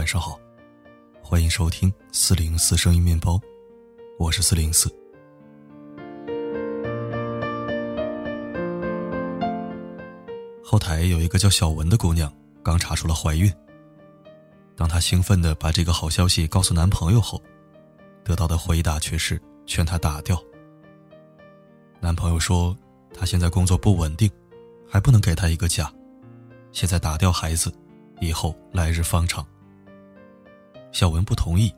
晚上好，欢迎收听四零四声音面包，我是四零四。后台有一个叫小文的姑娘，刚查出了怀孕。当她兴奋的把这个好消息告诉男朋友后，得到的回答却是劝她打掉。男朋友说，他现在工作不稳定，还不能给她一个家，现在打掉孩子。以后来日方长。小文不同意，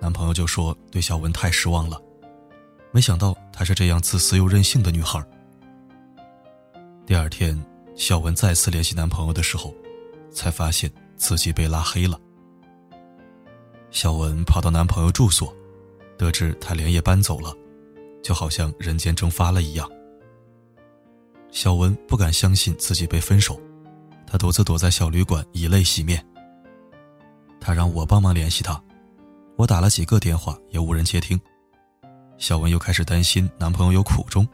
男朋友就说对小文太失望了，没想到她是这样自私又任性的女孩。第二天，小文再次联系男朋友的时候，才发现自己被拉黑了。小文跑到男朋友住所，得知他连夜搬走了，就好像人间蒸发了一样。小文不敢相信自己被分手。他独自躲在小旅馆，以泪洗面。他让我帮忙联系他，我打了几个电话也无人接听。小文又开始担心男朋友有苦衷，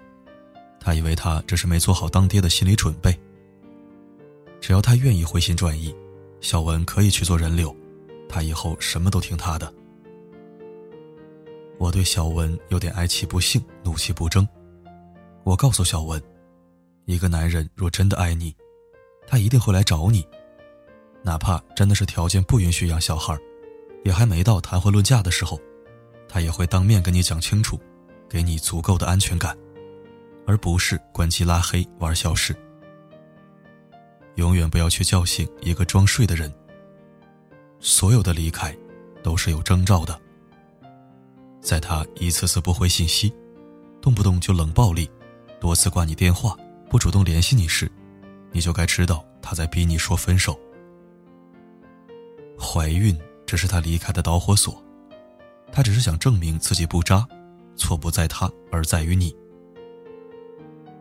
他以为他只是没做好当爹的心理准备。只要他愿意回心转意，小文可以去做人流，他以后什么都听他的。我对小文有点哀其不幸，怒其不争。我告诉小文，一个男人若真的爱你。他一定会来找你，哪怕真的是条件不允许养小孩，也还没到谈婚论嫁的时候，他也会当面跟你讲清楚，给你足够的安全感，而不是关机拉黑玩消失。永远不要去叫醒一个装睡的人。所有的离开，都是有征兆的。在他一次次不回信息，动不动就冷暴力，多次挂你电话，不主动联系你时。你就该知道他在逼你说分手。怀孕只是他离开的导火索，他只是想证明自己不渣，错不在他而在于你。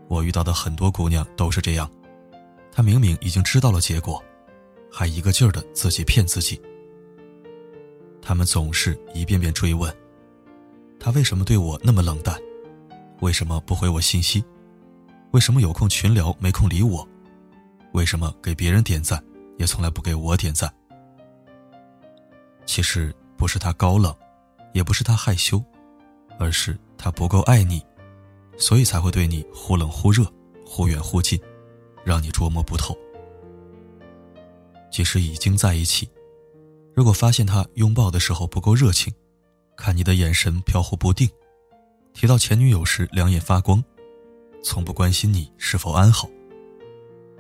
我遇到的很多姑娘都是这样，她明明已经知道了结果，还一个劲儿的自己骗自己。他们总是一遍遍追问，他为什么对我那么冷淡？为什么不回我信息？为什么有空群聊没空理我？为什么给别人点赞，也从来不给我点赞？其实不是他高冷，也不是他害羞，而是他不够爱你，所以才会对你忽冷忽热、忽远忽近，让你捉摸不透。即使已经在一起，如果发现他拥抱的时候不够热情，看你的眼神飘忽不定，提到前女友时两眼发光，从不关心你是否安好。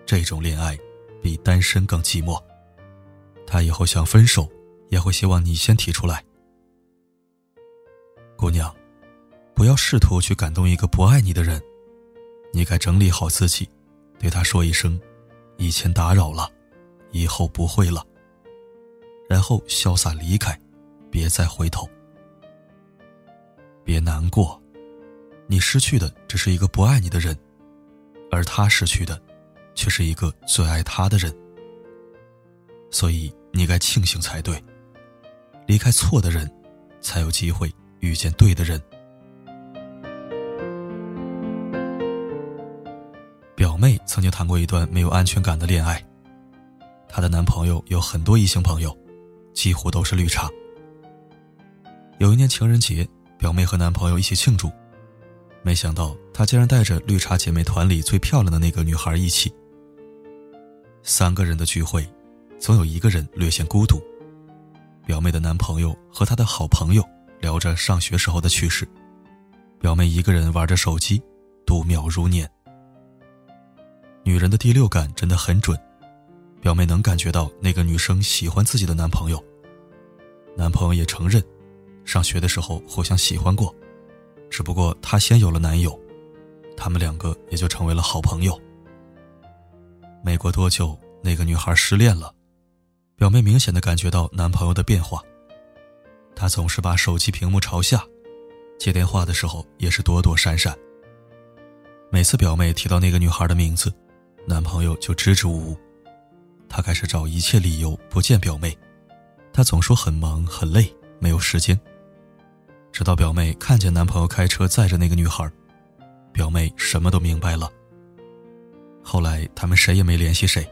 这种恋爱比单身更寂寞。他以后想分手，也会希望你先提出来。姑娘，不要试图去感动一个不爱你的人，你该整理好自己，对他说一声：“以前打扰了，以后不会了。”然后潇洒离开，别再回头。别难过，你失去的只是一个不爱你的人，而他失去的。却是一个最爱他的人，所以你该庆幸才对。离开错的人，才有机会遇见对的人。表妹曾经谈过一段没有安全感的恋爱，她的男朋友有很多异性朋友，几乎都是绿茶。有一年情人节，表妹和男朋友一起庆祝，没想到她竟然带着绿茶姐妹团里最漂亮的那个女孩一起。三个人的聚会，总有一个人略显孤独。表妹的男朋友和他的好朋友聊着上学时候的趣事，表妹一个人玩着手机，度秒如年。女人的第六感真的很准，表妹能感觉到那个女生喜欢自己的男朋友，男朋友也承认，上学的时候互相喜欢过，只不过她先有了男友，他们两个也就成为了好朋友。没过多久，那个女孩失恋了。表妹明显的感觉到男朋友的变化，他总是把手机屏幕朝下，接电话的时候也是躲躲闪闪。每次表妹提到那个女孩的名字，男朋友就支支吾吾。他开始找一切理由不见表妹，他总说很忙很累，没有时间。直到表妹看见男朋友开车载着那个女孩，表妹什么都明白了。后来他们谁也没联系谁，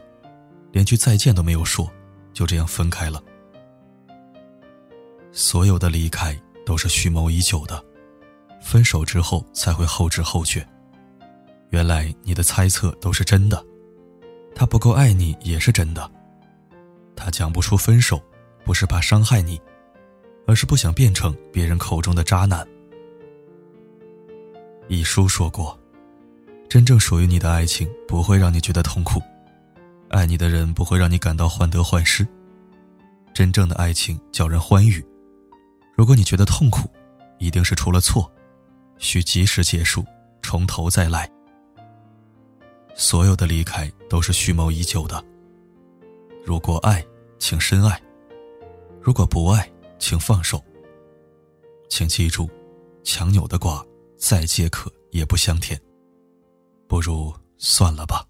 连句再见都没有说，就这样分开了。所有的离开都是蓄谋已久的，分手之后才会后知后觉。原来你的猜测都是真的，他不够爱你也是真的。他讲不出分手，不是怕伤害你，而是不想变成别人口中的渣男。一书说过，真正属于你的爱情不会让你觉得痛苦，爱你的人不会让你感到患得患失。真正的爱情叫人欢愉。如果你觉得痛苦，一定是出了错，需及时结束，从头再来。所有的离开都是蓄谋已久的。如果爱，请深爱；如果不爱，请放手。请记住，强扭的瓜。再解渴也不香甜，不如算了吧。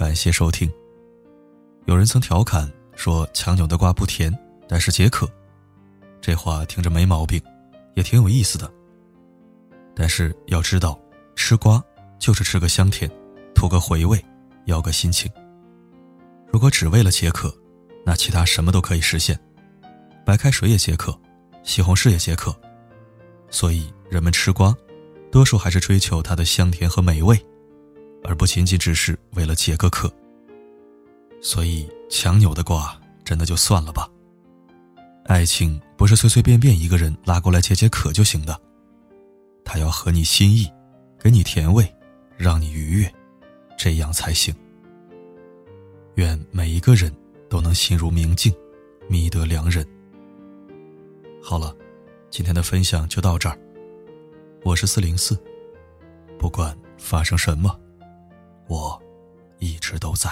感谢收听。有人曾调侃说：“强扭的瓜不甜，但是解渴。”这话听着没毛病，也挺有意思的。但是要知道，吃瓜就是吃个香甜，图个回味，要个心情。如果只为了解渴，那其他什么都可以实现，白开水也解渴，西红柿也解渴。所以人们吃瓜，多数还是追求它的香甜和美味，而不仅仅只是为了解个渴。所以，强扭的瓜真的就算了吧。爱情不是随随便便一个人拉过来解解渴就行的，他要合你心意，给你甜味，让你愉悦，这样才行。愿每一个人都能心如明镜，觅得良人。好了，今天的分享就到这儿。我是四零四，不管发生什么，我一直都在。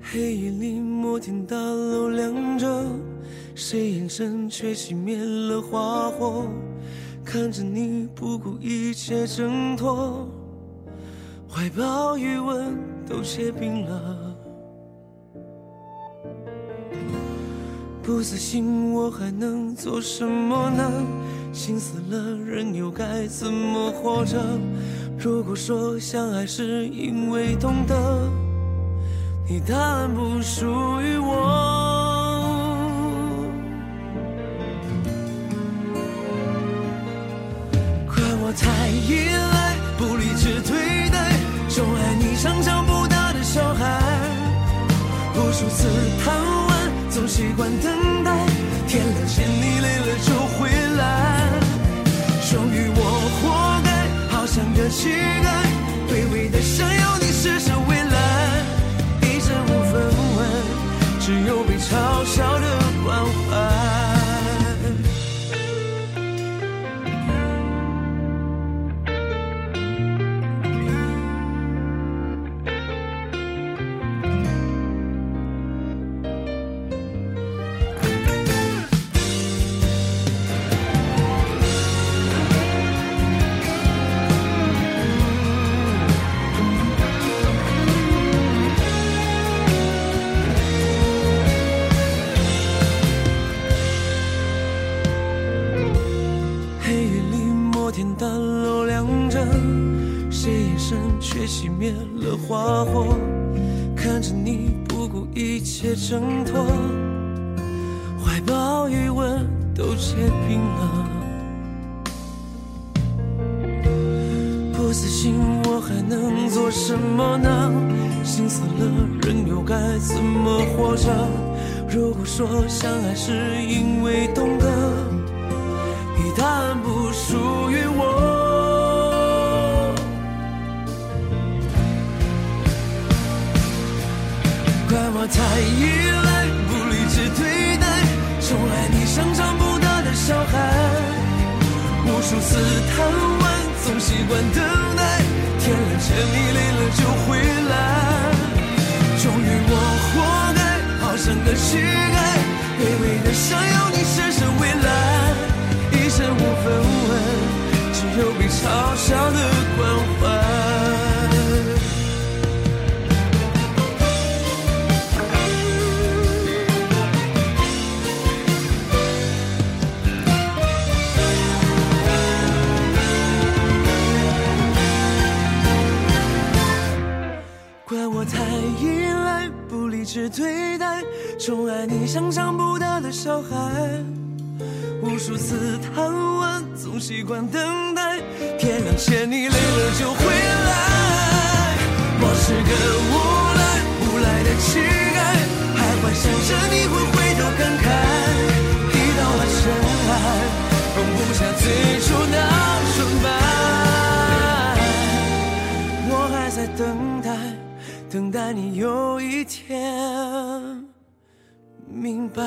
黑夜里，摩天大楼亮着，谁眼神却熄灭了花火？看着你不顾一切挣脱，怀抱余温都结冰了。不死心，我还能做什么呢？心死了，人又该怎么活着？如果说相爱是因为懂得。你答案不属于我，怪我太依总习惯等待，天亮前你累了就回来，终于我活该，好像个乞丐，却熄灭了花火，看着你不顾一切挣脱，怀抱余温都结冰了。不死心，我还能做什么呢？心死了，人又该怎么活着？如果说相爱是因为懂得，你答案不属于我。太依赖，不理智对待，宠爱你像长不大的小孩，无数次贪玩，总习惯等待。天亮前你累了就回来。终于我活该，好像个乞丐，卑微的想要你施舍未来。一生无分文，只有被嘲笑的关怀。想象不到的小孩。无数次贪玩，总习惯等待，天亮前你累了就回来。我是个无赖，无赖的乞丐，还幻想着你会回头感慨。一到了深爱，放不下最初那纯白。我还在等待，等待你有一天明白。